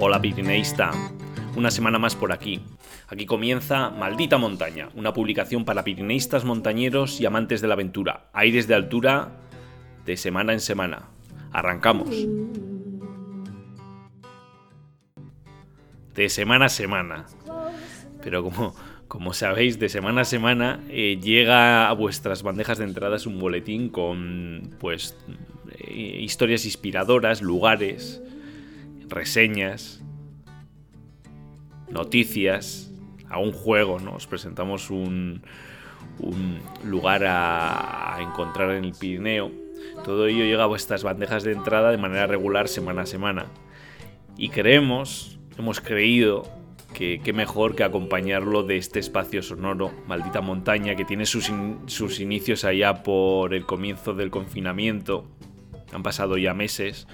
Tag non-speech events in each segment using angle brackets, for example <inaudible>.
Hola Pirineísta, una semana más por aquí. Aquí comienza Maldita Montaña, una publicación para pirineístas montañeros y amantes de la aventura. Aires de altura de semana en semana. Arrancamos. De semana a semana. Pero como, como sabéis, de semana a semana eh, llega a vuestras bandejas de entradas un boletín con pues eh, historias inspiradoras, lugares, reseñas, noticias, a un juego, ¿no? Os presentamos un, lugar a, a, encontrar en el Pirineo. Todo ello llega a vuestras bandejas de entrada de manera regular semana a semana. Y creemos, hemos creído que qué mejor que acompañarlo de este espacio sonoro, Maldita Montaña, que tiene sus, in, sus inicios allá por el comienzo del confinamiento. Han pasado ya meses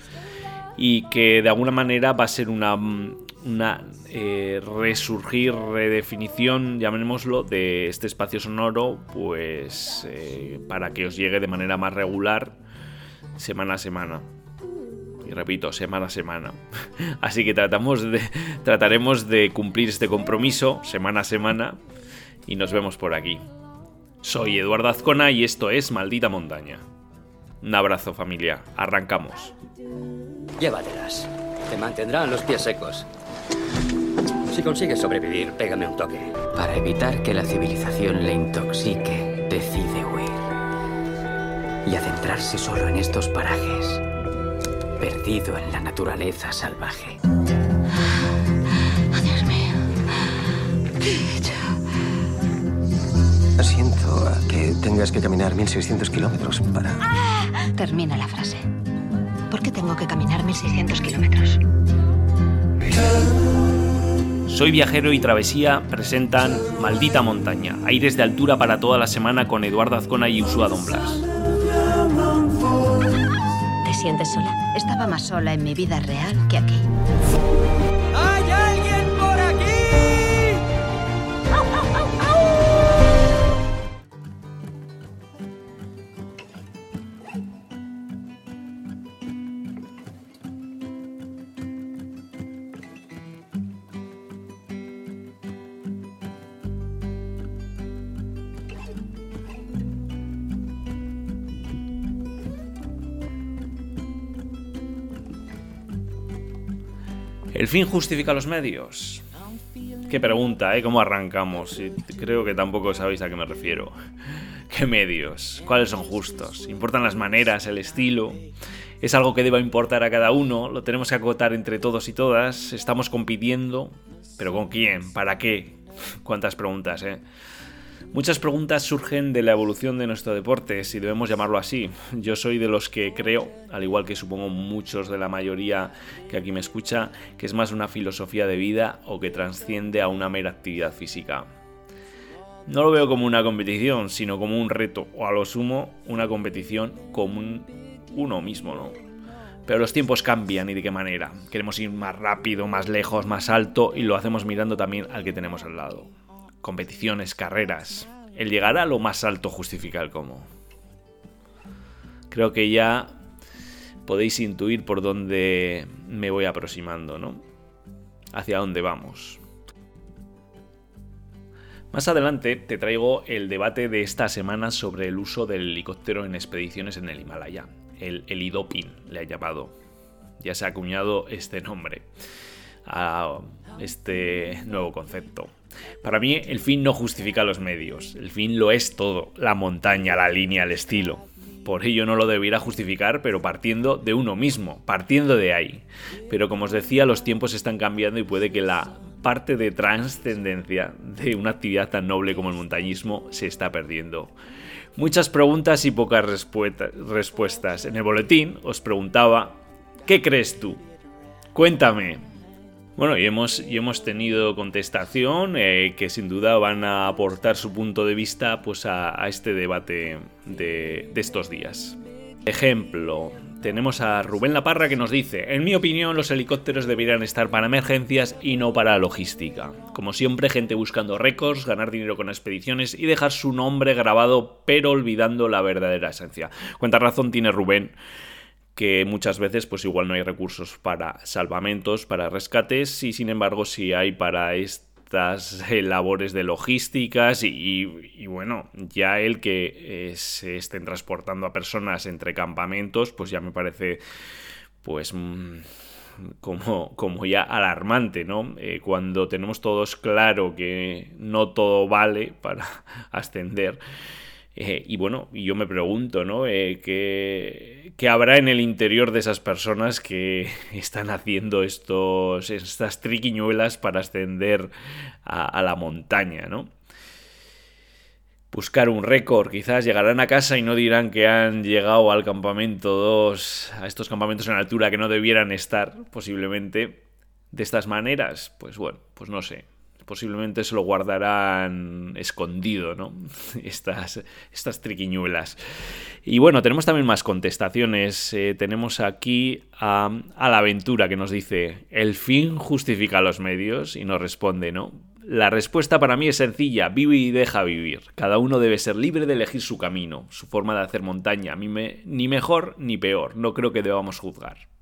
y que de alguna manera va a ser una, una eh, resurgir, redefinición, llamémoslo, de este espacio sonoro, pues eh, para que os llegue de manera más regular, semana a semana. Y repito, semana a semana. <laughs> Así que tratamos trataremos de cumplir este compromiso semana a semana y nos vemos por aquí. Soy Eduardo Azcona y esto es Maldita Montaña. Un abrazo familia, arrancamos. Llévatelas. Te mantendrán los pies secos. Si consigues sobrevivir, pégame un toque. Para evitar que la civilización le intoxique, decide huir. Y adentrarse solo en estos parajes, perdido en la naturaleza salvaje. Oh, Dios mío. ¿Qué he hecho? Siento a que tengas que caminar 1600 kilómetros para... Ah, termina la frase. ¿Por qué tengo que caminar 1600 kilómetros? Soy Viajero y Travesía presentan Maldita Montaña, aires de altura para toda la semana con Eduardo Azcona y Usua Don Blas. ¿Te sientes sola? Estaba más sola en mi vida real que aquí. ¿El fin justifica los medios? Qué pregunta, ¿eh? ¿Cómo arrancamos? Creo que tampoco sabéis a qué me refiero. <laughs> ¿Qué medios? ¿Cuáles son justos? ¿Importan las maneras, el estilo? ¿Es algo que deba importar a cada uno? ¿Lo tenemos que acotar entre todos y todas? ¿Estamos compitiendo? ¿Pero con quién? ¿Para qué? <laughs> ¿Cuántas preguntas, eh? Muchas preguntas surgen de la evolución de nuestro deporte, si debemos llamarlo así. Yo soy de los que creo, al igual que supongo muchos de la mayoría que aquí me escucha, que es más una filosofía de vida o que trasciende a una mera actividad física. No lo veo como una competición, sino como un reto, o a lo sumo, una competición común uno mismo, ¿no? Pero los tiempos cambian y de qué manera. Queremos ir más rápido, más lejos, más alto y lo hacemos mirando también al que tenemos al lado competiciones, carreras. El llegar a lo más alto justifica el cómo. Creo que ya podéis intuir por dónde me voy aproximando, ¿no? Hacia dónde vamos. Más adelante te traigo el debate de esta semana sobre el uso del helicóptero en expediciones en el Himalaya. El helidoping le ha llamado. Ya se ha acuñado este nombre a este nuevo concepto. Para mí el fin no justifica los medios, el fin lo es todo, la montaña, la línea, el estilo. Por ello no lo debiera justificar, pero partiendo de uno mismo, partiendo de ahí. Pero como os decía, los tiempos están cambiando y puede que la parte de trascendencia de una actividad tan noble como el montañismo se está perdiendo. Muchas preguntas y pocas respuestas. En el boletín os preguntaba, ¿qué crees tú? Cuéntame, bueno, y hemos, y hemos tenido contestación eh, que sin duda van a aportar su punto de vista pues, a, a este debate de, de estos días. Ejemplo, tenemos a Rubén Laparra que nos dice, en mi opinión los helicópteros deberían estar para emergencias y no para logística. Como siempre, gente buscando récords, ganar dinero con expediciones y dejar su nombre grabado pero olvidando la verdadera esencia. Cuánta razón tiene Rubén que muchas veces pues igual no hay recursos para salvamentos, para rescates y sin embargo sí hay para estas eh, labores de logísticas y, bueno, ya el que eh, se estén transportando a personas entre campamentos pues ya me parece pues mm, como, como ya alarmante, ¿no? Eh, cuando tenemos todos claro que no todo vale para <laughs> ascender. Eh, y bueno, yo me pregunto, ¿no? Eh, ¿qué, habrá en el interior de esas personas que <laughs> están haciendo estos, estas triquiñuelas para ascender a, a la montaña, ¿no? buscar un récord. Quizás llegarán a casa y no dirán que han llegado al campamento 2, a estos campamentos en altura que no debieran estar, posiblemente, de estas maneras. Pues bueno, pues no sé. Posiblemente se lo guardarán escondido, ¿no? <laughs> Estas, estas triquiñuelas. Y bueno, tenemos también más contestaciones. Eh, tenemos aquí a, a la aventura que nos dice: el fin justifica los medios. Y nos responde, ¿no? La respuesta para mí es sencilla, vive y deja vivir. Cada uno debe ser libre de elegir su camino, su forma de hacer montaña, ni mejor ni peor, no creo que debamos juzgar.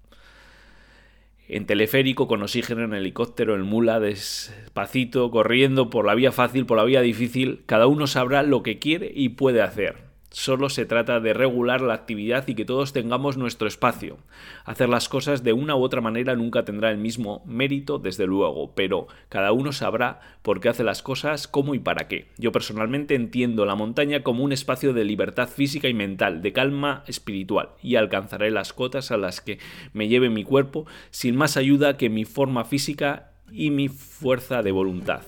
En teleférico, con oxígeno, en helicóptero, en mula, despacito, corriendo, por la vía fácil, por la vía difícil, cada uno sabrá lo que quiere y puede hacer. Solo se trata de regular la actividad y que todos tengamos nuestro espacio. Hacer las cosas de una u otra manera nunca tendrá el mismo mérito, desde luego, pero cada uno sabrá por qué hace las cosas, cómo y para qué. Yo personalmente entiendo la montaña como un espacio de libertad física y mental, de calma espiritual, y alcanzaré las cotas a las que me lleve mi cuerpo sin más ayuda que mi forma física y mi fuerza de voluntad.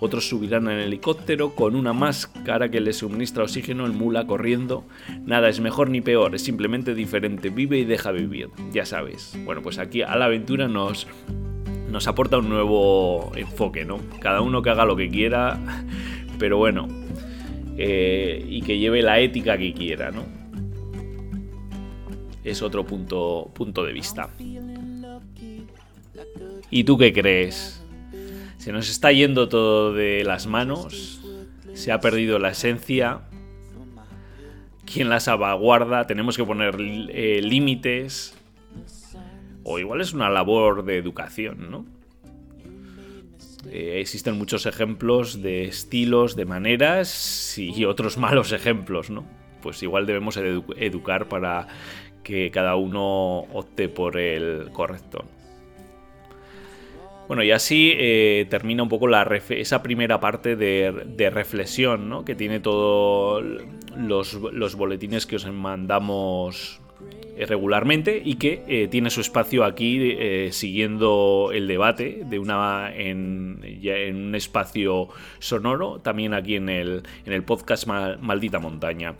Otros subirán en helicóptero con una máscara que les suministra oxígeno en mula corriendo. Nada es mejor ni peor, es simplemente diferente. Vive y deja vivir, ya sabes. Bueno, pues aquí a la aventura nos, nos aporta un nuevo enfoque, ¿no? Cada uno que haga lo que quiera, pero bueno, eh, y que lleve la ética que quiera, ¿no? Es otro punto, punto de vista. ¿Y tú qué crees? Se nos está yendo todo de las manos, se ha perdido la esencia. ¿Quién la salvaguarda? Tenemos que poner eh, límites. O igual es una labor de educación, ¿no? Eh, existen muchos ejemplos de estilos, de maneras y otros malos ejemplos, ¿no? Pues igual debemos educar para que cada uno opte por el correcto. Bueno, y así eh, termina un poco la esa primera parte de, reflexión, ¿no? Que tiene todos los, boletines que os mandamos eh, regularmente y que eh, tiene su espacio aquí siguiendo el debate de una en, en, un espacio sonoro también aquí en el, en el podcast Maldita Montaña.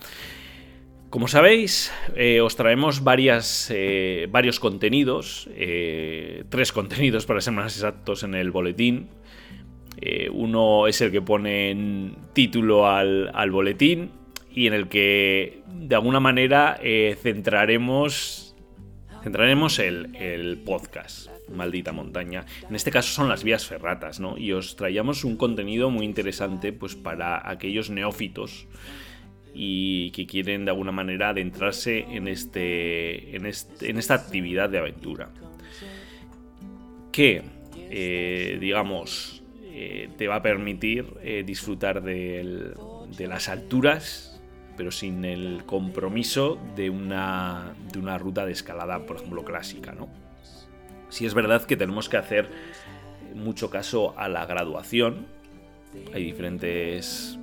Como sabéis, eh, os traemos varias, eh, varios contenidos, eh, tres contenidos para ser más exactos en el boletín. uno es el que pone título al, boletín y en el que de alguna manera centraremos, centraremos el, el, podcast. Maldita montaña. En este caso son las vías ferratas, ¿no? Y os traíamos un contenido muy interesante pues para aquellos neófitos y que quieren de alguna manera adentrarse en, este, en, este, esta actividad de aventura. Que, eh, digamos, eh, te va a permitir eh, disfrutar de las alturas, pero sin el compromiso de una, de una ruta de escalada, por ejemplo, clásica. ¿no? Si es verdad que tenemos que hacer mucho caso a la graduación, hay diferentes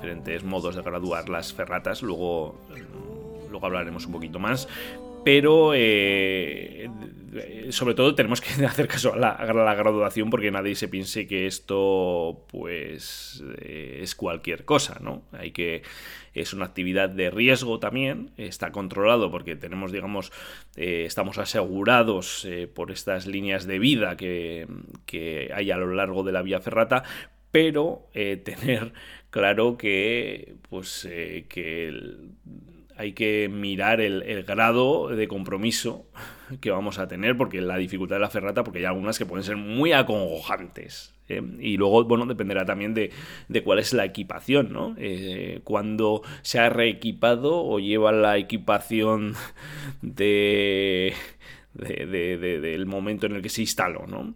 diferentes modos de graduar las ferratas, luego, luego hablaremos un poquito más. Pero eh, sobre todo tenemos que <laughs> hacer caso a la, graduación porque nadie se piense que esto pues eh, es cualquier cosa, ¿no? Hay que es una actividad de riesgo también, está controlado porque tenemos, digamos, eh, estamos asegurados por estas líneas de vida que, que, hay a lo largo de la vía ferrata, pero tener claro que, pues, eh, que hay que mirar el, grado de compromiso que vamos a tener, porque la dificultad de la ferrata, porque hay algunas que pueden ser muy acongojantes. ¿eh? y luego, bueno, dependerá también de, cuál es la equipación, ¿no? Eh, cuando se ha reequipado o lleva la equipación de, del momento en el que se instaló, ¿no?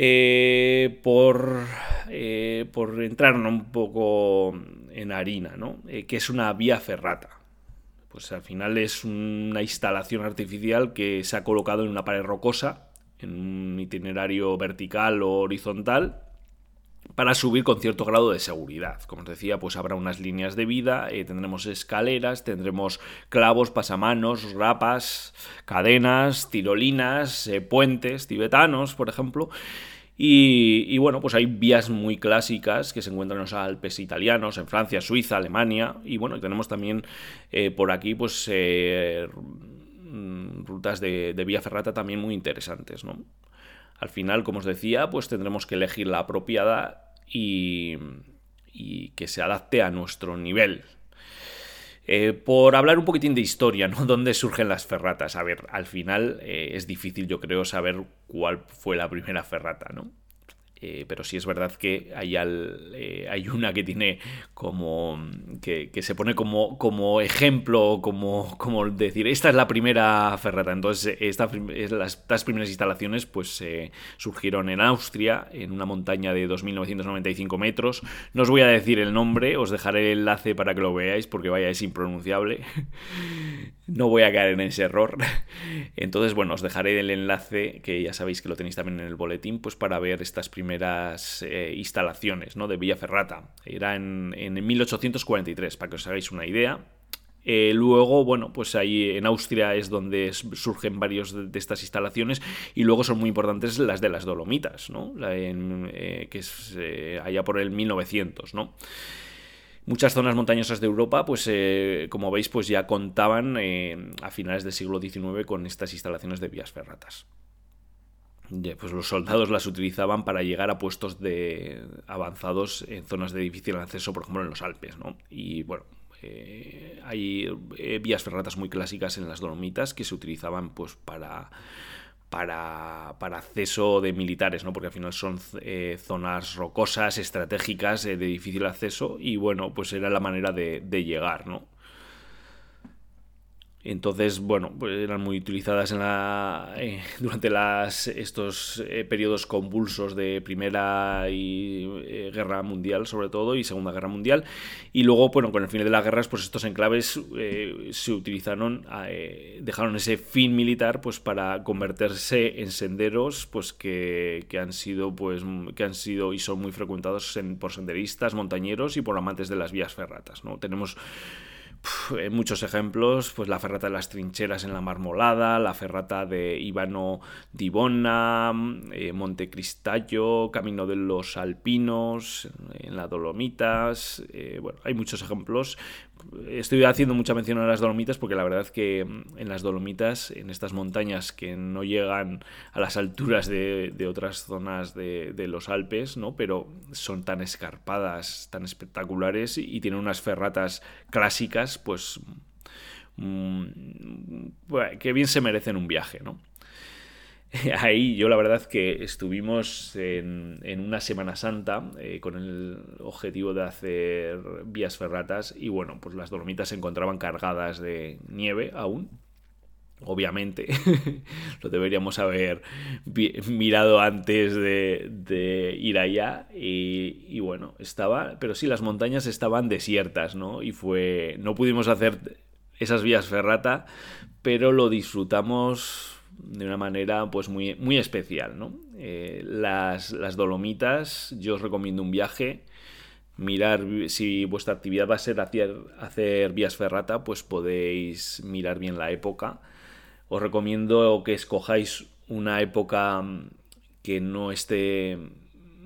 Eh, por, por entrar un poco en harina, ¿no? que es una vía ferrata. Pues al final es una instalación artificial que se ha colocado en una pared rocosa en un itinerario vertical o horizontal para subir con cierto grado de seguridad. Como os decía, pues habrá unas líneas de vida, eh, tendremos escaleras, tendremos clavos, pasamanos, rapas, cadenas, tirolinas, eh, puentes tibetanos, por ejemplo. Y, bueno, pues hay vías muy clásicas que se encuentran en los Alpes italianos, en Francia, Suiza, Alemania. Y bueno, tenemos también eh, por aquí, pues Mm, rutas de, vía ferrata también muy interesantes, ¿no? Al final, como os decía, pues tendremos que elegir la apropiada y, que se adapte a nuestro nivel. Eh, por hablar un poquitín de historia, ¿no? <laughs> ¿Dónde surgen las ferratas? A ver, al final eh, es difícil, yo creo, saber cuál fue la primera ferrata, ¿no? Eh, pero sí es verdad que hay, eh, hay una que tiene como. que, se pone como, como ejemplo, como, como decir, esta es la primera ferrata. Entonces, esta, estas primeras instalaciones pues surgieron en Austria, en una montaña de 2.995 metros. No os voy a decir el nombre, os dejaré el enlace para que lo veáis, porque vaya, es impronunciable. <laughs> no voy a caer en ese error. Entonces, bueno, os dejaré el enlace, que ya sabéis que lo tenéis también en el boletín, pues para ver estas primeras primeras eh, instalaciones ¿no? de Villa Ferrata. Era en, en 1843, para que os hagáis una idea. Eh, luego, bueno, pues ahí en Austria es donde surgen varios de, estas instalaciones y luego son muy importantes las de las Dolomitas, ¿no? Eh, que es allá por el 1900, ¿no? Muchas zonas montañosas de Europa, pues como veis, pues ya contaban a finales del siglo XIX con estas instalaciones de vías ferratas pues los soldados las utilizaban para llegar a puestos de avanzados en zonas de difícil acceso, por ejemplo en los Alpes, ¿no? Y bueno, eh, hay eh, vías ferratas muy clásicas en las Dolomitas que se utilizaban pues para para, para acceso de militares, ¿no? Porque al final son eh, zonas rocosas, estratégicas, de difícil acceso, y bueno, pues era la manera de, de llegar, ¿no? Entonces, bueno, pues eran muy utilizadas en la, eh, <laughs> durante las, estos eh, periodos convulsos de Primera y eh, Guerra Mundial, sobre todo, y Segunda Guerra Mundial. Y luego, bueno, con el fin de las guerras, pues estos enclaves se utilizaron, dejaron ese fin militar, pues para convertirse en senderos, pues que, que, han sido, pues, que han sido y son muy frecuentados por senderistas, montañeros y por amantes de las vías ferratas, ¿no? Tenemos muchos ejemplos, pues la ferrata de las trincheras en la Marmolada, la ferrata de Ivano Divona, eh, Monte Cristallo, Camino de los Alpinos, en la Dolomitas, eh, bueno, hay muchos ejemplos. Estoy haciendo mucha mención a las Dolomitas porque la verdad es que en las Dolomitas, en estas montañas que no llegan a las alturas de, otras zonas de, los Alpes, ¿no? pero son tan escarpadas, tan espectaculares y tienen unas ferratas clásicas pues mm, que bien se merecen un viaje, ¿no? <laughs> Ahí yo la verdad que estuvimos en, una Semana Santa eh, con el objetivo de hacer vías ferratas y bueno, pues las dolomitas se encontraban cargadas de nieve aún. Obviamente, <laughs> lo deberíamos haber mirado antes de, ir allá y, y, bueno, estaba, pero sí, las montañas estaban desiertas, ¿no? Y fue, no pudimos hacer esas vías ferrata, pero lo disfrutamos de una manera pues muy, muy especial, ¿no? Eh, las, las Dolomitas, yo os recomiendo un viaje mirar si vuestra actividad va a ser hacer, hacer vías ferrata, pues podéis mirar bien la época os recomiendo que escojáis una época mm, que no esté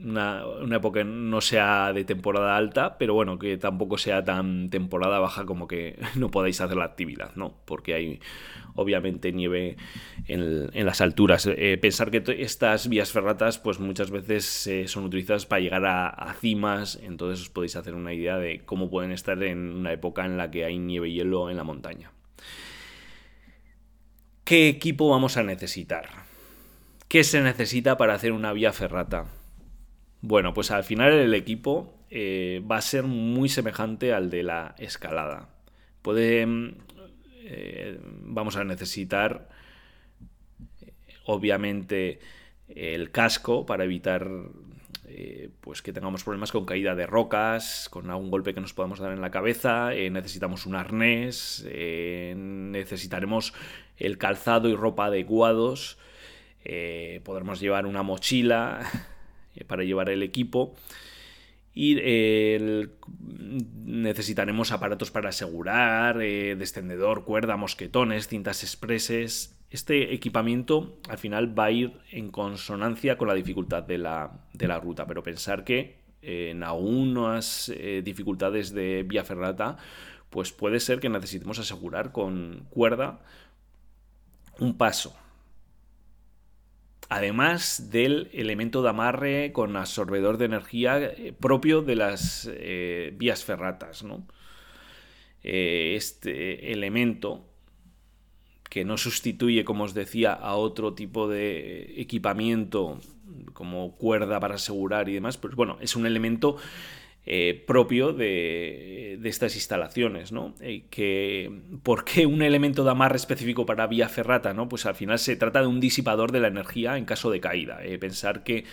una, época no sea de temporada alta, pero bueno, que tampoco sea tan temporada baja como que <laughs> no podáis hacer la actividad, ¿no? Porque hay obviamente nieve en, las alturas. Eh, pensar que estas vías ferratas pues muchas veces eh, son utilizadas para llegar a, a, cimas, entonces os podéis hacer una idea de cómo pueden estar en una época en la que hay nieve y hielo en la montaña. ¿Qué equipo vamos a necesitar? ¿Qué se necesita para hacer una vía ferrata? Bueno, pues al final el equipo eh, va a ser muy semejante al de la escalada. Puede, eh, vamos a necesitar, obviamente, el casco para evitar eh, pues que tengamos problemas con caída de rocas, con algún golpe que nos podamos dar en la cabeza, necesitamos un arnés, necesitaremos el calzado y ropa adecuados, podremos llevar una mochila, eh, <laughs> para llevar el equipo. Y necesitaremos aparatos para asegurar, eh, descendedor, cuerda, mosquetones, cintas expreses. Este equipamiento al final va a ir en consonancia con la dificultad de la, ruta, pero pensar que en algunas eh, dificultades de vía ferrata, pues puede ser que necesitemos asegurar con cuerda un paso, además del elemento de amarre con absorbedor de energía eh, propio de las eh, vías ferratas. Eh, este elemento que no sustituye, como os decía, a otro tipo de equipamiento como cuerda para asegurar y demás, pues bueno, es un elemento eh, propio de, estas instalaciones, ¿no? Eh, que, ¿Por qué un elemento de amarre específico para vía ferrata? ¿no? Pues al final se trata de un disipador de la energía en caso de caída. Eh, pensar que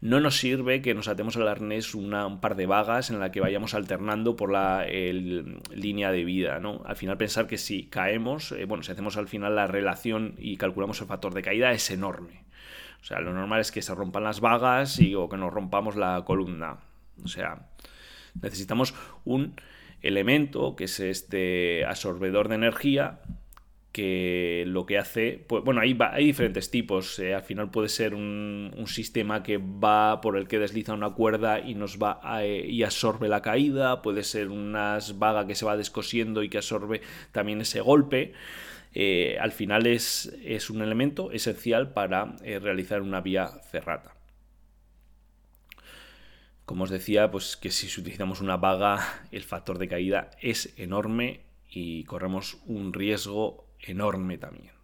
no nos sirve que nos atemos al arnés un par de vagas en la que vayamos alternando por la línea de vida, ¿no? Al final pensar que si caemos, bueno, si hacemos al final la relación y calculamos el factor de caída es enorme. O sea, lo normal es que se rompan las vagas o que nos rompamos la columna. O sea, Necesitamos un elemento que es este absorbedor de energía que lo que hace, pues, bueno, hay, hay diferentes tipos, eh, al final puede ser un, sistema que va por el que desliza una cuerda y nos va eh, y absorbe la caída, puede ser una vaga que se va descosiendo y que absorbe también ese golpe. Eh, al final es, es, un elemento esencial para realizar una vía ferrata. Como os decía, pues que si utilizamos una vaga, el factor de caída es enorme y corremos un riesgo enorme también.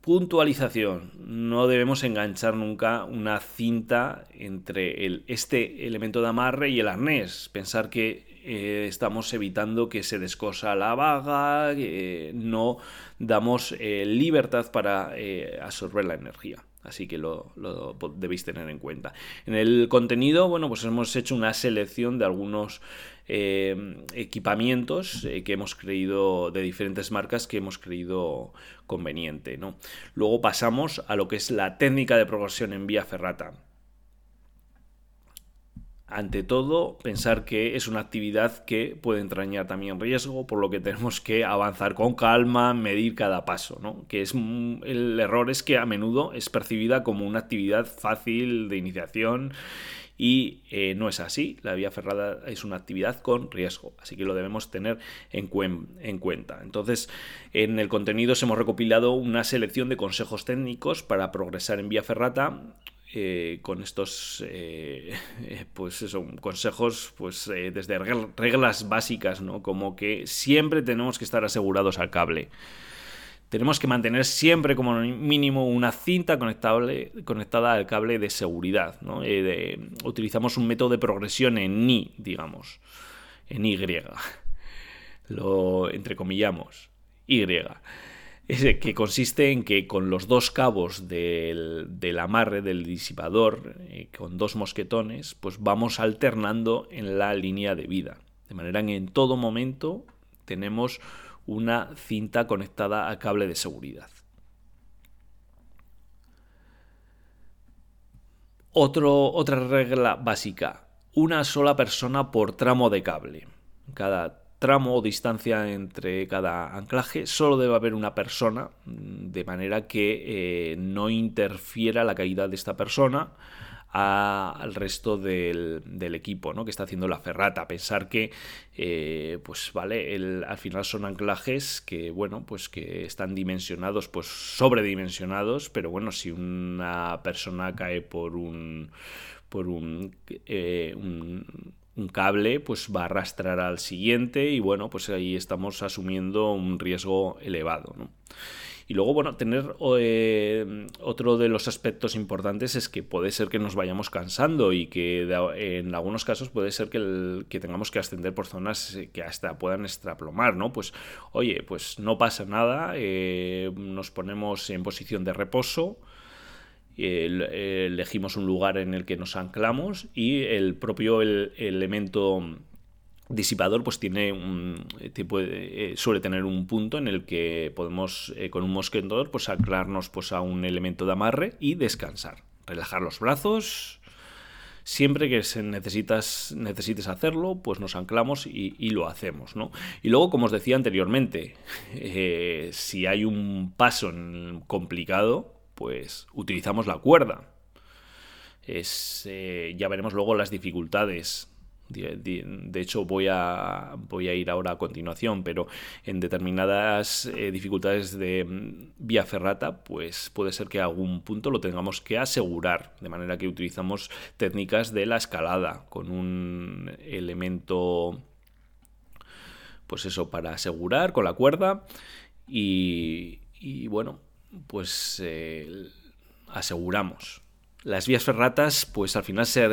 Puntualización. No debemos enganchar nunca una cinta entre este elemento de amarre y el arnés. Pensar que eh, estamos evitando que se descosa la vaga, no damos eh, libertad para eh, absorber la energía. Así que lo, debéis tener en cuenta. En el contenido, bueno, pues hemos hecho una selección de algunos eh, equipamientos eh, que hemos creído, de diferentes marcas que hemos creído conveniente. ¿no? Luego pasamos a lo que es la técnica de progresión en vía ferrata ante todo, pensar que es una actividad que puede entrañar también riesgo, por lo que tenemos que avanzar con calma, medir cada paso, ¿no? Que es el error es que a menudo es percibida como una actividad fácil de iniciación y eh, no es así. La vía ferrada es una actividad con riesgo, así que lo debemos tener en, en, cuenta. Entonces, en el contenido hemos recopilado una selección de consejos técnicos para progresar en vía ferrata eh, con estos eh, <laughs> pues consejos pues eh, desde reglas básicas ¿no? como que siempre tenemos que estar asegurados al cable. Tenemos que mantener siempre como mínimo una cinta conectable, conectada al cable de seguridad utilizamos un método de progresión en Y digamos en Y. <laughs> Lo entrecomillamos Y que consiste en que con los dos cabos del, amarre del disipador, eh, con dos mosquetones, pues vamos alternando en la línea de vida. De manera que en todo momento tenemos una cinta conectada a cable de seguridad. otra regla básica, una sola persona por tramo de cable. Cada tramo o distancia entre cada anclaje, solo debe haber una persona, mm, de manera que eh, no interfiera la caída de esta persona al resto del, equipo ¿no? que está haciendo la ferrata. Pensar que, eh, pues vale, al final son anclajes que, bueno, pues que están dimensionados, pues sobredimensionados, pero bueno, si una persona cae por un por un, eh, un, un, cable, pues va a arrastrar al siguiente y bueno, pues ahí estamos asumiendo un riesgo elevado. ¿no? Y luego, bueno, tener eh, otro de los aspectos importantes es que puede ser que nos vayamos cansando y que en algunos casos puede ser que, que, tengamos que ascender por zonas que hasta puedan extraplomar, ¿no? Pues, oye, pues no pasa nada, eh, nos ponemos en posición de reposo, elegimos un lugar en el que nos anclamos y el propio elemento disipador pues tiene un tipo eh, suele tener un punto en el que podemos eh, con un mosquetador pues anclarnos pues a un elemento de amarre y descansar relajar los brazos siempre que se necesitas necesites hacerlo pues nos anclamos y, lo hacemos ¿no? y luego como os decía anteriormente <laughs> eh, si hay un paso complicado pues utilizamos la cuerda. Es, ya veremos luego las dificultades. De, hecho, voy a, voy a ir ahora a continuación, pero en determinadas eh, dificultades de mm, vía ferrata, pues puede ser que algún punto lo tengamos que asegurar, de manera que utilizamos técnicas de la escalada con un elemento, pues eso, para asegurar con la cuerda y, bueno, pues eh, aseguramos las vías ferratas, pues al final se,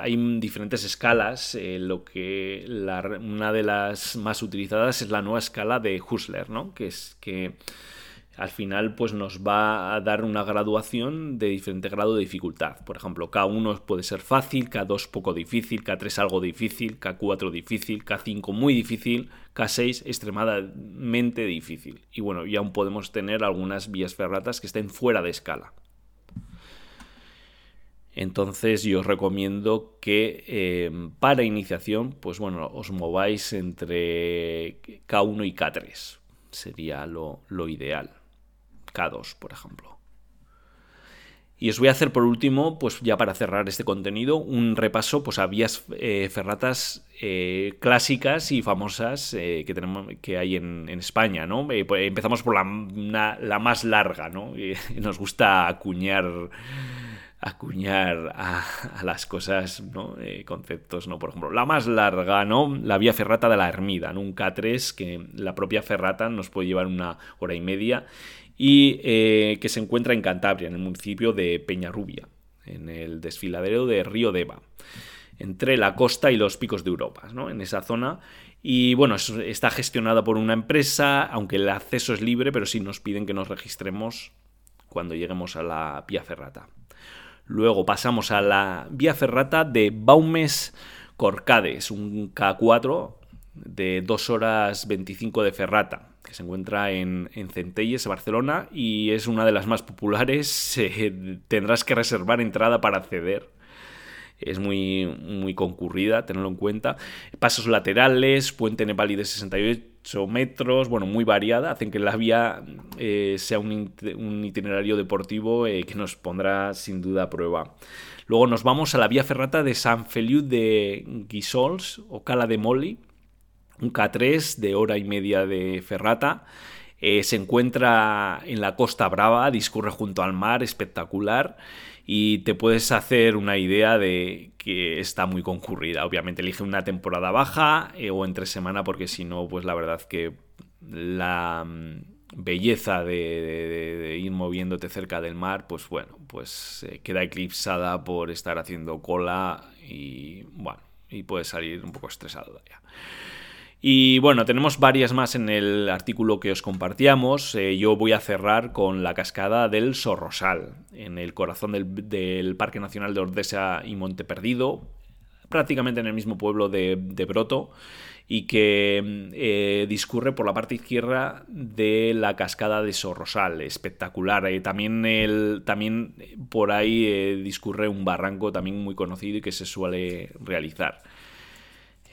hay diferentes escalas. Eh, lo que una de las más utilizadas es la nueva escala de Husserl, ¿no? que es que al final pues nos va a dar una graduación de diferente grado de dificultad. Por ejemplo, K1 puede ser fácil, K2 poco difícil, K3 algo difícil, K4 difícil, K5 muy difícil, K6 extremadamente difícil. Y bueno, y aún podemos tener algunas vías ferratas que estén fuera de escala. Entonces yo os recomiendo que em, para iniciación, pues bueno, os mováis entre K1 y K3. Sería lo, ideal. K2, por ejemplo. Y os voy a hacer por último, pues ya para cerrar este contenido, un repaso pues, a vías eh, ferratas eh, clásicas y famosas eh, que, tenemos, que hay en, España. ¿no? Pues, empezamos por la, más larga, ¿no? <laughs> Nos gusta acuñar acuñar a, las cosas, ¿no? Conceptos, ¿no? Por ejemplo, la más larga, ¿no? La vía ferrata de la Ermida, Un K3 que la propia ferrata nos puede llevar una hora y media y eh, que se encuentra en Cantabria, en el municipio de Peñarrubia, en el desfiladero de Río Deva, entre la costa y los picos de Europa, ¿no? En esa zona. Y bueno, está gestionada por una empresa, aunque el acceso es libre, pero sí nos piden que nos registremos cuando lleguemos a la vía ferrata. Luego pasamos a la vía ferrata de Baumes Corcades, un K4 de 2 horas 25 de ferrata, que se encuentra en, Centelles, Barcelona, y es una de las más populares. <laughs> tendrás que reservar entrada para acceder. Es muy, muy concurrida, tenerlo en cuenta. Pasos laterales, puente nepalí de 68 metros, bueno, muy variada, hacen que la vía eh, sea un, itinerario deportivo eh, que nos pondrá sin duda a prueba. Luego nos vamos a la vía ferrata de San Feliu de Guisols o Cala de Moli, un K3 de hora y media de ferrata. Eh, se encuentra en la Costa Brava, discurre junto al mar, espectacular y te puedes hacer una idea de que está muy concurrida. Obviamente elige una temporada baja eh, o entre semana porque si no, pues la verdad que la mm, belleza de, ir moviéndote cerca del mar, pues bueno, pues eh, queda eclipsada por estar haciendo cola y bueno, y puedes salir un poco estresado de allá. Y bueno, tenemos varias más en el artículo que os compartíamos. Eh, yo voy a cerrar con la cascada del Sorrosal, en el corazón del, Parque Nacional de Ordesa y Monte Perdido, prácticamente en el mismo pueblo de, Broto, y que eh, discurre por la parte izquierda de la cascada de Sorrosal, espectacular. Eh, también, también por ahí discurre un barranco también muy conocido y que se suele realizar.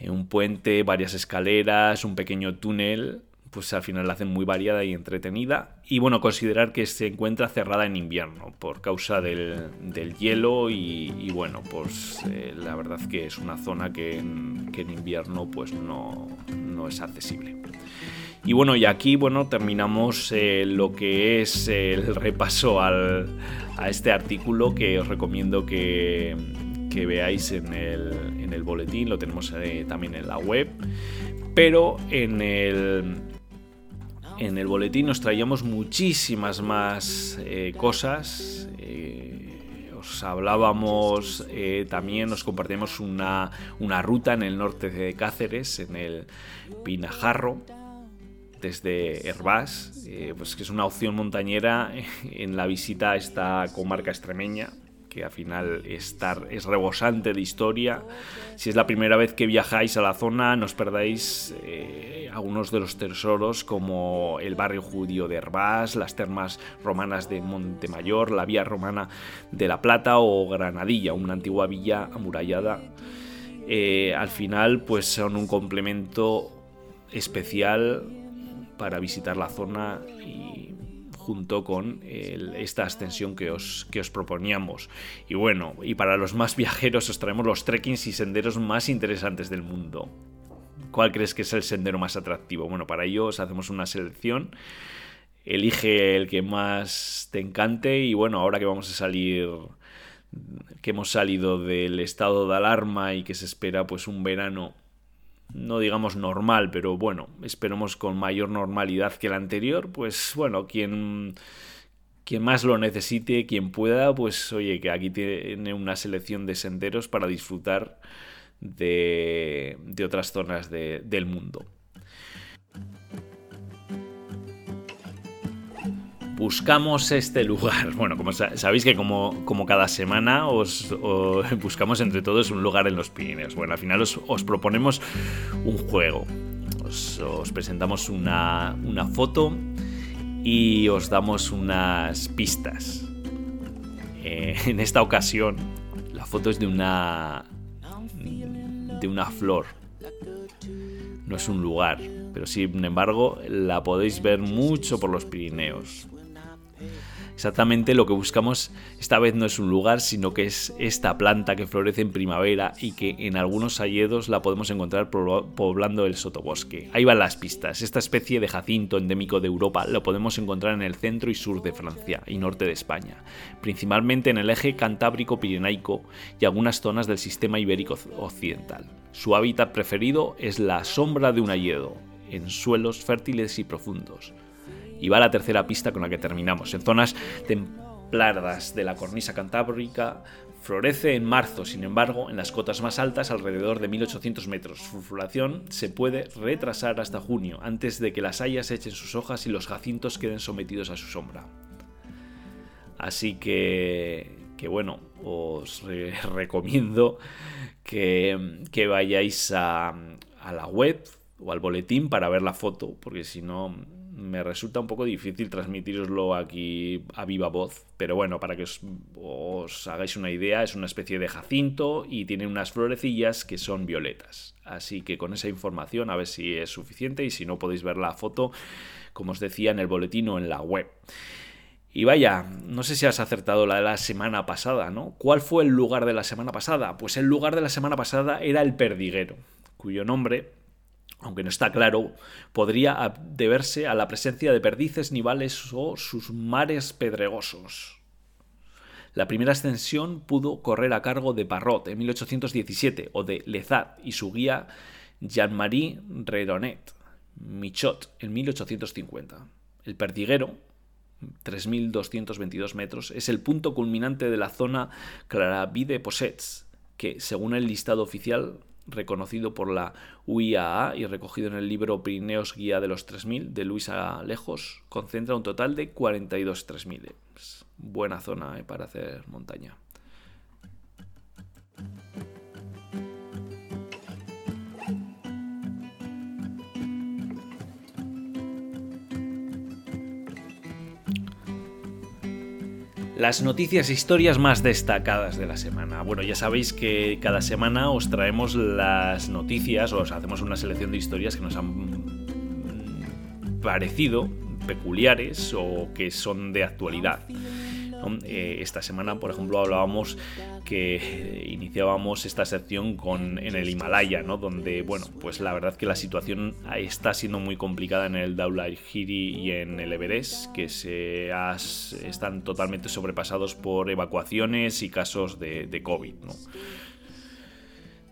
Un puente, varias escaleras, un pequeño túnel, pues al final la hacen muy variada y entretenida. Y bueno, considerar que se encuentra cerrada en invierno por causa del, hielo y, bueno, pues eh, la verdad que es una zona que en, invierno pues no, no, es accesible. Y bueno, y aquí bueno, terminamos eh, lo que es el repaso al, a este artículo que os recomiendo que, que veáis en el, en el, boletín, lo tenemos eh, también en la web. Pero en el, en el boletín nos traíamos muchísimas más eh, cosas. Eh, os hablábamos también, nos compartíamos una, una, ruta en el norte de Cáceres, en el Pinajarro, desde Herbás, pues que es una opción montañera en la visita a esta comarca extremeña que al final estar, es rebosante de historia. Si es la primera vez que viajáis a la zona, no os perdáis eh, algunos de los tesoros como el barrio judío de Herbás, las termas romanas de Montemayor, la vía romana de La Plata o Granadilla, una antigua villa amurallada. Eh, al final, pues son un complemento especial para visitar la zona y junto con esta ascensión que os, que os proponíamos. Y bueno, y para los más viajeros os traemos los trekkings y senderos más interesantes del mundo. ¿Cuál crees que es el sendero más atractivo? Bueno, para ello os hacemos una selección. Elige el que más te encante y bueno, ahora que vamos a salir que hemos salido del estado de alarma y que se espera pues un verano no digamos normal, pero bueno, esperemos con mayor normalidad que el anterior, pues bueno, quien, quien más lo necesite, quien pueda, pues oye, que aquí tiene una selección de senderos para disfrutar de, de otras zonas del mundo. Buscamos este lugar. Bueno, como sabéis que como, cada semana os, <laughs> buscamos entre todos un lugar en los Pirineos. Bueno, al final os, proponemos un juego. Os, presentamos una, foto y os damos unas pistas. Eh, en esta ocasión, la foto es de una de una flor. No es un lugar, pero sin embargo la podéis ver mucho por los Pirineos. Exactamente lo que buscamos esta vez no es un lugar, sino que es esta planta que florece en primavera y que en algunos hayedos la podemos encontrar poblando el sotobosque. Ahí van las pistas. Esta especie de jacinto endémico de Europa lo podemos encontrar en el centro y sur de Francia y norte de España, principalmente en el eje cantábrico-pirenaico y algunas zonas del sistema ibérico occidental. Su hábitat preferido es la sombra de un hayedo, en suelos fértiles y profundos. Y va la tercera pista con la que terminamos. En zonas templadas de la cornisa cantábrica florece en marzo, sin embargo, en las cotas más altas, alrededor de 1800 metros. Su floración se puede retrasar hasta junio, antes de que las hayas echen sus hojas y los jacintos queden sometidos a su sombra. Así que, que bueno, os <laughs> recomiendo que, que vayáis a, a la web o al boletín para ver la foto, porque si no me resulta un poco difícil transmitiroslo aquí a viva voz, pero bueno, para que os, hagáis una idea, es una especie de jacinto y tiene unas florecillas que son violetas. Así que con esa información a ver si es suficiente y si no podéis ver la foto, como os decía, en el boletín o en la web. Y vaya, no sé si has acertado la de la semana pasada, ¿no? ¿Cuál fue el lugar de la semana pasada? Pues el lugar de la semana pasada era el Perdiguero, cuyo nombre aunque no está claro, podría deberse a la presencia de perdices nivales o sus mares pedregosos. La primera ascensión pudo correr a cargo de Parrot en 1817 o de Lezat y su guía Jean-Marie Redonet, Michot en 1850. El Perdiguero, 3.222 metros, es el punto culminante de la zona Claravide-Possets, que, según el listado oficial, reconocido por la UIAA y recogido en el libro Pirineos Guía de los 3000 de Luis Alejos, concentra un total de 42 3000. buena zona eh, para hacer montaña. Las noticias e historias más destacadas de la semana. Bueno, ya sabéis que cada semana os traemos las noticias os hacemos una selección de historias que nos han parecido peculiares o que son de actualidad. Eh, esta semana, por ejemplo, hablábamos que iniciábamos esta sección con, en el Himalaya, ¿no? donde, bueno, pues la verdad que la situación está siendo muy complicada en el Daulahiri y en el Everest, que se están totalmente sobrepasados por evacuaciones y casos de, de COVID. ¿no?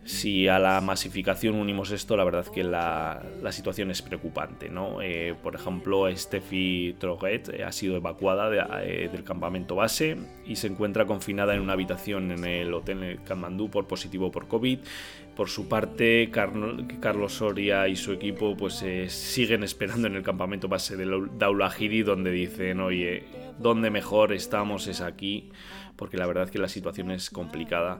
Si a la masificación unimos esto, la verdad que la, situación es preocupante. ¿no? Eh, por ejemplo, Steffi Troget eh, ha sido evacuada eh, del campamento base y se encuentra confinada en una habitación en el hotel Kathmandú por positivo por COVID. Por su parte, Carlos Soria y su equipo pues siguen esperando en el campamento base de Daulahiri donde dicen, oye, donde mejor estamos es aquí, porque la verdad que la situación es complicada.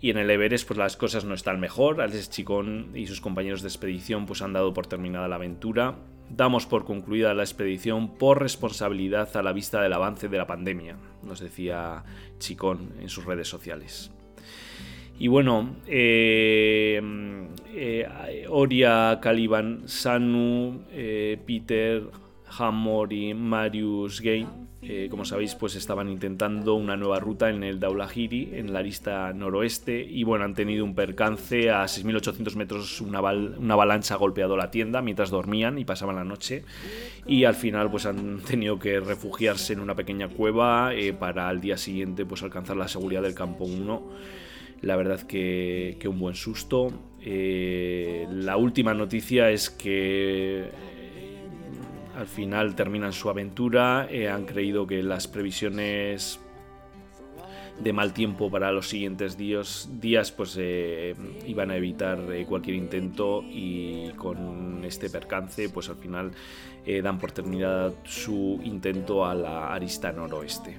Y en el Everest pues las cosas no están mejor. Alex Chicón y sus compañeros de expedición pues han dado por terminada la aventura. Damos por concluida la expedición por responsabilidad a la vista del avance de la pandemia, nos decía Chicón en sus redes sociales. Y bueno, eh, eh, Oria, Caliban, Sanu, eh, Peter, Hamori, Marius Gay eh, como sabéis, pues estaban intentando una nueva ruta en el Daulahiri, en la lista noroeste, y bueno, han tenido un percance a 6.800 metros, una, avalancha ha golpeado la tienda mientras dormían y pasaban la noche, y al final pues han tenido que refugiarse en una pequeña cueva eh, para al día siguiente pues alcanzar la seguridad del campo 1. La verdad que, que un buen susto. Eh, la última noticia es que al final terminan su aventura, eh, han creído que las previsiones de mal tiempo para los siguientes días, días pues eh, iban a evitar eh, cualquier intento y con este percance pues al final dan por terminada su intento a la arista noroeste.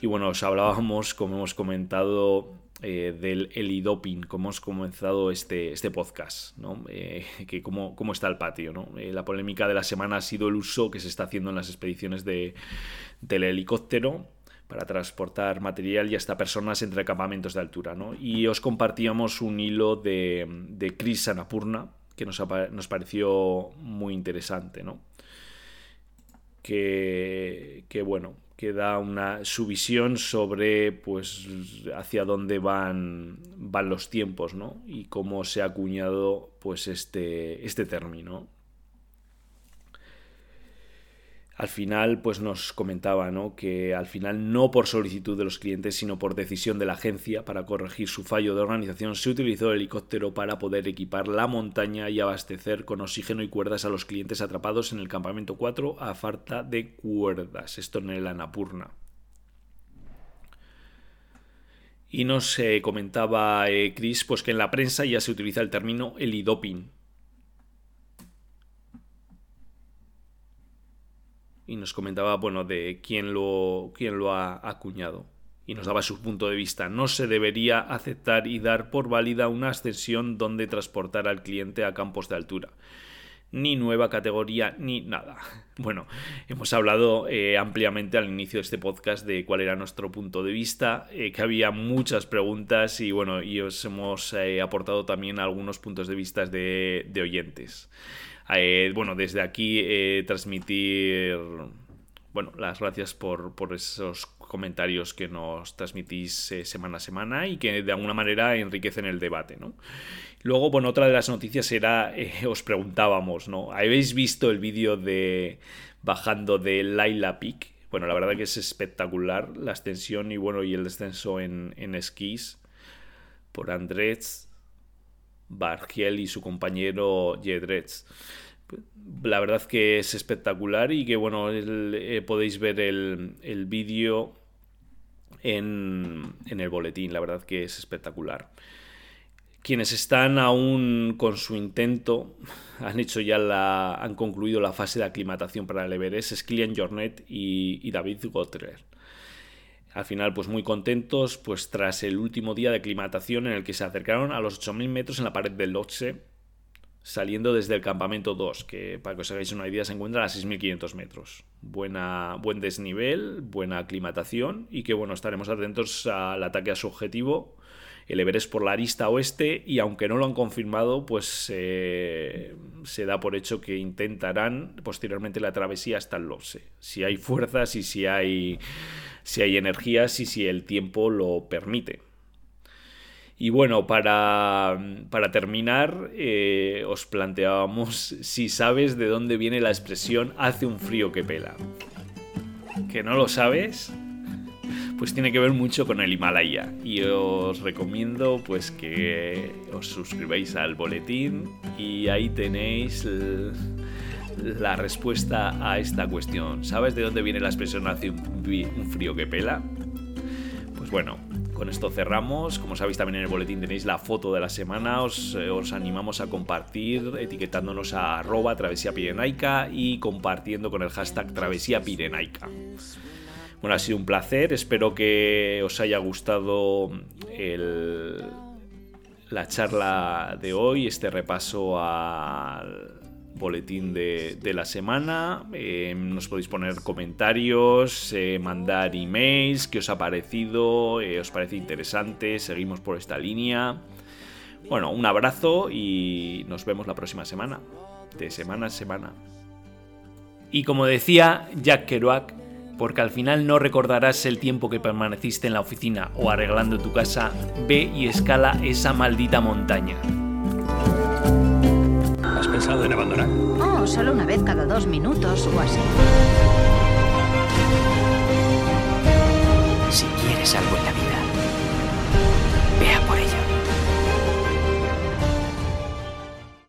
Y bueno, os hablábamos, como hemos comentado, eh, del elidoping, cómo hemos comenzado este, este podcast, ¿no? Eh, que cómo, cómo, está el patio. ¿no? Eh, la polémica de la semana ha sido el uso que se está haciendo en las expediciones de, del helicóptero para transportar material y hasta personas entre campamentos de altura. ¿no? Y os compartíamos un hilo de, de Chris Anapurna que nos, nos pareció muy interesante. ¿no? Que, que bueno, que da una, su visión sobre pues hacia dónde van, van los tiempos ¿no? y cómo se ha acuñado pues este, este término al final pues nos comentaba ¿no? que al final no por solicitud de los clientes sino por decisión de la agencia para corregir su fallo de organización se utilizó el helicóptero para poder equipar la montaña y abastecer con oxígeno y cuerdas a los clientes atrapados en el campamento 4 a falta de cuerdas esto en el Anapurna y nos eh, comentaba eh, Chris pues que en la prensa ya se utiliza el término helidoping y nos comentaba, bueno, de quién lo, quién lo ha acuñado. Y nos daba su punto de vista. No se debería aceptar y dar por válida una ascensión donde transportar al cliente a campos de altura. Ni nueva categoría, ni nada. <laughs> Bueno, hemos hablado eh, ampliamente al inicio de este podcast de cuál era nuestro punto de vista, eh, que había muchas preguntas y bueno, y os hemos eh, aportado también algunos puntos de vista de, de oyentes. Eh, bueno, desde aquí eh, transmitir bueno, las gracias por, esos comentarios que nos transmitís eh, semana a semana y que de alguna manera enriquecen el debate, ¿no? Luego, bueno, otra de las noticias era, os preguntábamos, ¿no? ¿Habéis visto el vídeo de bajando de Laila Peak? Bueno, la verdad que es espectacular la extensión y bueno, y el descenso en, en esquís por Andrés Bargiel y su compañero Jedretz. La verdad que es espectacular y que bueno, eh, podéis ver el, vídeo en, en, el boletín, la verdad que es espectacular. Quienes están aún con su intento <laughs> han hecho ya la, han concluido la fase de aclimatación para el Everest, es Kilian Jornet y, y David Gotterer. Al final, pues muy contentos, pues tras el último día de aclimatación en el que se acercaron a los 8.000 metros en la pared del Lhotse, saliendo desde el campamento 2, que para que os hagáis una idea se encuentra a 6.500 metros. Buena, buen desnivel, buena aclimatación y que bueno, estaremos atentos al ataque a su objetivo, el Everest por la arista oeste y aunque no lo han confirmado, pues eh, se da por hecho que intentarán posteriormente la travesía hasta el Lhotse. Si hay fuerzas y si hay, si hay energías y si el tiempo lo permite. Y bueno, para, terminar, eh, os planteábamos <laughs> si sabes de dónde viene la expresión hace un frío que pela. ¿Que no lo sabes? Pues tiene que ver mucho con el Himalaya. Y os recomiendo pues que os suscribáis al boletín y ahí tenéis la respuesta a esta cuestión. ¿Sabes de dónde viene la expresión hace un frío que pela? Pues bueno, con esto cerramos. Como sabéis, también en el boletín tenéis la foto de la semana. Os, eh, animamos a compartir etiquetándonos a arroba travesía pirenaica y compartiendo con el hashtag travesía pirenaica. Bueno, ha sido un placer. Espero que os haya gustado la charla de hoy, este repaso al boletín de, la semana. Eh, nos podéis poner comentarios, eh, mandar emails, qué os ha parecido, eh, os parece interesante, seguimos por esta línea. Bueno, un abrazo y nos vemos la próxima semana, de semana a semana. Y como decía Jack Kerouac, porque al final no recordarás el tiempo que permaneciste en la oficina o arreglando tu casa, ve y escala esa maldita montaña. ¿Has pensado en abandonar? Oh, solo una vez cada dos minutos o así. Si quieres algo